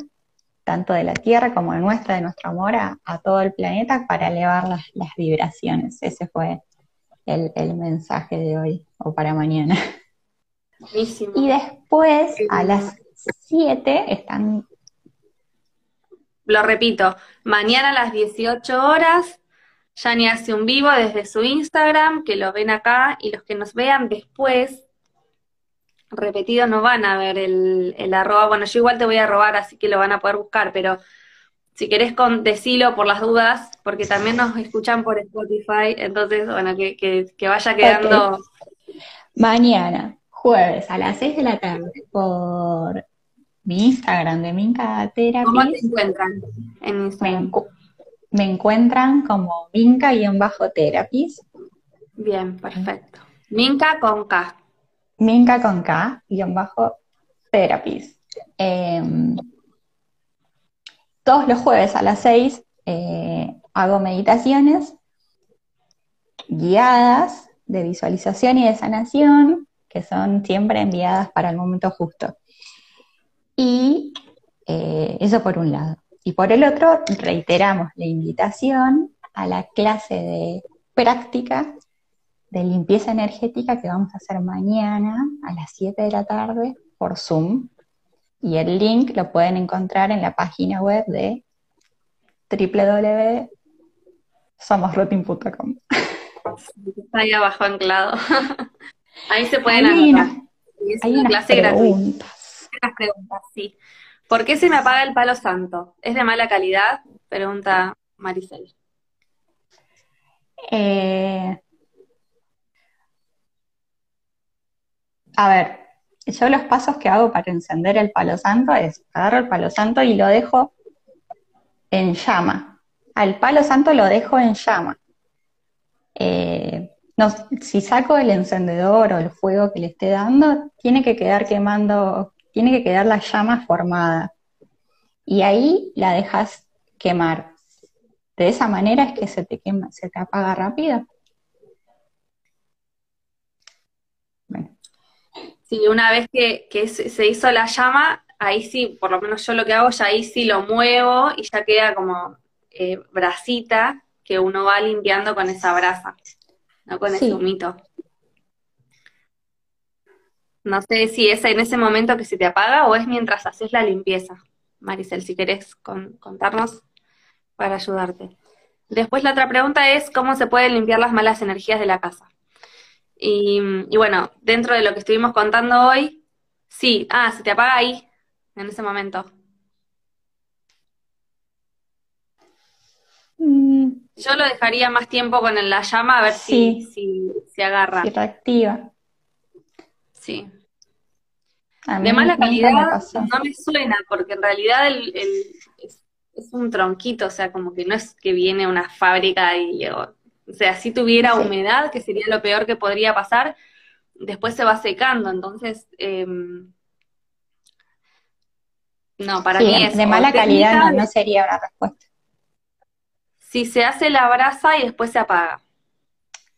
tanto de la Tierra como de nuestra, de nuestro amor, a, todo el planeta para elevar las, vibraciones. Ese fue el, el mensaje de hoy o para mañana. Y después, a las 7, están... Lo repito, mañana a las 18 horas, Yani hace un vivo desde su Instagram, que lo ven acá, y los que nos vean después, repetido, no van a ver el, el arroba. Bueno, yo igual te voy a robar, así que lo van a poder buscar, pero si querés con, decilo por las dudas, porque también nos escuchan por Spotify, entonces, bueno, que, que, vaya quedando. Mañana, jueves a las 6 de la tarde por mi Instagram de Minca Therapy. ¿Cómo te encuentran en Instagram? Me, encuentran como Minca-Therapies. Bien, perfecto. Minca con K. Minca con K, guion bajo Therapies. Em, todos los jueves a las 6 eh, hago meditaciones guiadas de visualización y de sanación que son siempre enviadas para el momento justo. Y eh, eso por un lado. Y por el otro, reiteramos la invitación a la clase de práctica de limpieza energética que vamos a hacer mañana a las 7 de la tarde por Zoom. Y el link lo pueden encontrar en la página web de www.somosrotin.com. Está ahí abajo anclado. Ahí se pueden anotar. hay una clase preguntas. Unas preguntas, sí. ¿Por qué se me apaga el palo santo? ¿Es de mala calidad? Pregunta Maricel. Eh, a ver, yo los pasos que hago para encender el palo santo es agarro el palo santo y lo dejo en llama. Al palo santo lo dejo en llama. Eh, no, si saco el encendedor o el fuego que le esté dando, tiene que quedar quemando, tiene que quedar la llama formada. Y ahí la dejas quemar. De esa manera es que se te quema, se te apaga rápido. Bueno. Sí, una vez que, se hizo la llama, ahí sí, por lo menos yo lo que hago, ya ahí sí lo muevo y ya queda como eh, brasita que uno va limpiando con esa brasa no con ese humito. No sé si es en ese momento que se te apaga o es mientras haces la limpieza. Maricel, si querés contarnos para ayudarte. Después la otra pregunta es cómo se pueden limpiar las malas energías de la casa. Y, y, bueno, dentro de lo que estuvimos contando hoy, sí, ah, se te apaga ahí, en ese momento. Mm. Yo lo dejaría más tiempo con la llama a ver si, si se agarra. Se reactiva. Sí. de mala calidad no me suena, porque en realidad el, es un tronquito, o sea, como que no es que viene una fábrica y, o, o sea, si tuviera Sí. humedad, que sería lo peor que podría pasar, después se va secando, entonces, em, no, para Sí, mí es de mala calidad no, no sería una respuesta. si se hace la brasa y después se apaga.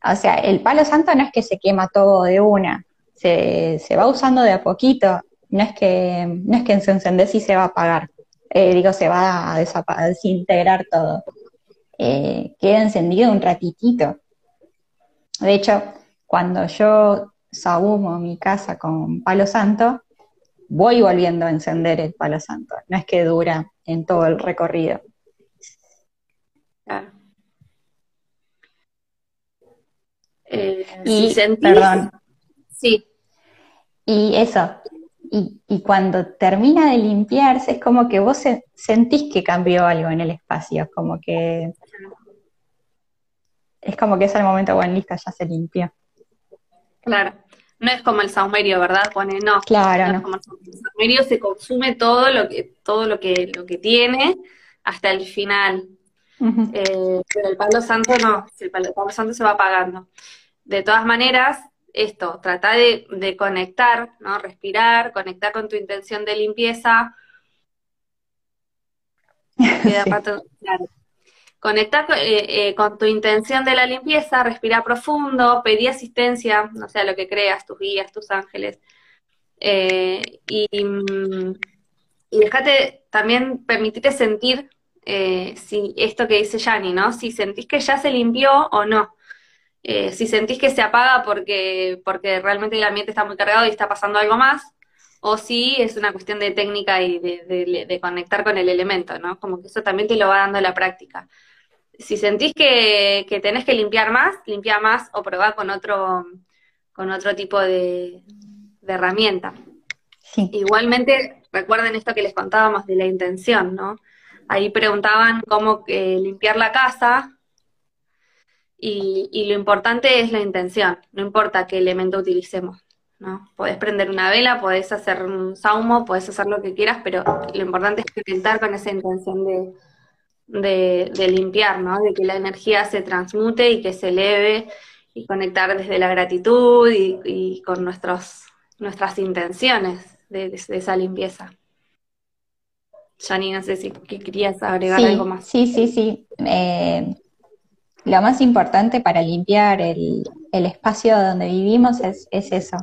O sea, el palo santo no es que se quema todo de una, se, se va usando de a poquito, no es que, no es que se encendés y se va a apagar, Eh, digo, se va a desintegrar todo. Eh, queda encendido un ratitito. De hecho, cuando yo sahumo mi casa con palo santo, voy volviendo a encender el palo santo, no es que dura en todo el recorrido. Claro. Eh, Y, si sentís, perdón, sí, Y eso, y, y cuando termina de limpiarse, es como que vos se- sentís que cambió algo en el espacio, como que es como que es el momento, bueno, listo, ya se limpió. claro. No es como el saumerio, ¿verdad? Pone, no, Claro, no es no. como el saumerio. Se consume todo lo que, todo lo que, lo que tiene hasta el final. Eh, pero el palo santo no, el palo, el palo santo se va apagando. De todas maneras, esto, trata de, de conectar, ¿no? Respirar, conectar con tu intención de limpieza. Queda Sí. claro. Conectar eh, eh, con tu intención de la limpieza, respira profundo, pedí asistencia, no sé, a lo que creas, tus guías, tus ángeles. Eh, y, mm, y déjate también, permitite sentir eh, si esto que dice Yani, ¿no? Si sentís que ya se limpió o no. Si sentís que se apaga porque, porque realmente el ambiente está muy cargado y está pasando algo más, o si es una cuestión de técnica y de- de conectar con el elemento, ¿no? Como que eso también te lo va dando la práctica. Si sentís que, que tenés que limpiar más, limpia más o probá con otro, con otro tipo de, de herramienta. Sí, Igualmente, recuerden esto que les contábamos de la intención, ¿no? Ahí preguntaban cómo eh, limpiar la casa y, y lo importante es la intención, no importa qué elemento utilicemos, ¿no? Podés prender una vela, podés hacer un saumo, podés hacer lo que quieras, pero lo importante es conectar con esa intención de, de, de limpiar, ¿no? De que la energía se transmute y que se eleve y conectar desde la gratitud y, y con nuestros, nuestras intenciones de, esa limpieza. Yani, no sé si que querías agregar sí, algo más. sí, sí, sí. Eh, lo más importante para limpiar el, el espacio donde vivimos es, es eso.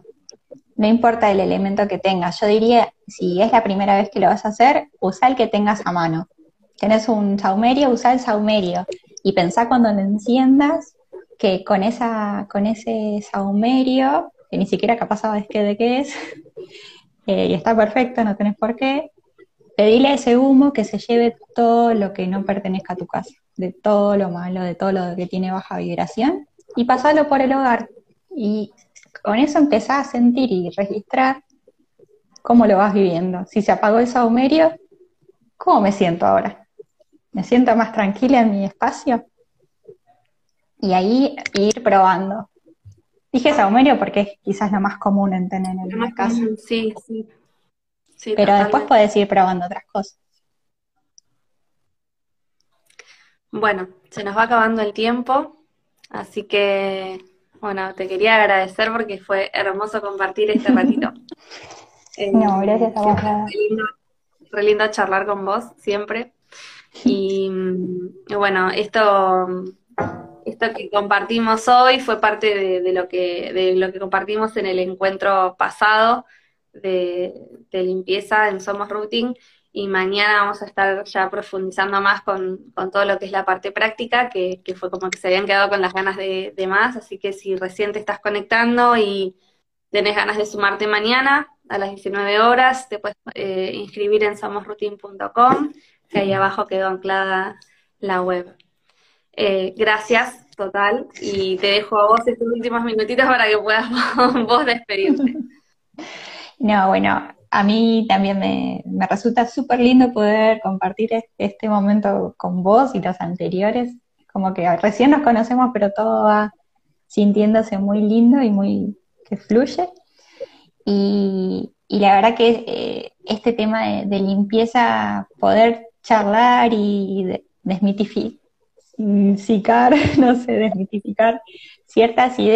No importa el elemento que tengas. Yo diría, si es la primera vez que lo vas a hacer, usa el que tengas a mano. Tenés un saumerio, usa el saumerio. Y pensá cuando lo enciendas que con esa, con ese saumerio, que ni siquiera capaz sabes qué de qué es, eh, y está perfecto, no tenés por qué, pedile a ese humo que se lleve todo lo que no pertenezca a tu casa, de todo lo malo, de todo lo que tiene baja vibración, y pasalo por el hogar. Y con eso empezás a sentir y registrar cómo lo vas viviendo. Si se apagó el saumerio, ¿cómo me siento ahora? ¿Me siento más tranquila en mi espacio? Y ahí ir probando. Dije saumerio porque es quizás lo más común en tener en una casa, Sí, sí. Sí, pero después puedes ir probando otras cosas. Bueno, se nos va acabando el tiempo, así que, bueno, te quería agradecer porque fue hermoso compartir este ratito. Eh, No, gracias a vos, re lindo, re lindo charlar con vos, siempre. Y, bueno, esto, esto que compartimos hoy fue parte de, lo que, de lo que compartimos en el encuentro pasado de, limpieza en Somos Routing. Y mañana vamos a estar ya profundizando más con, con todo lo que es la parte práctica, que, que fue como que se habían quedado con las ganas de, de más. Así que si recién te estás conectando y tenés ganas de sumarte mañana a las 19 horas, te puedes eh, inscribir en somosroutine.com, que ahí abajo quedó anclada la web. Eh, gracias, total, y te dejo a vos estos últimos minutitos para que puedas vos despedirte. No, bueno, a mí también me, me resulta súper lindo poder compartir es- este momento con vos y los anteriores. Como que recién nos conocemos, pero todo va sintiéndose muy lindo y muy que fluye. Y, y la verdad que eh, este tema de limpieza, poder charlar y desmitificar, no sé, desmitificar ciertas ideas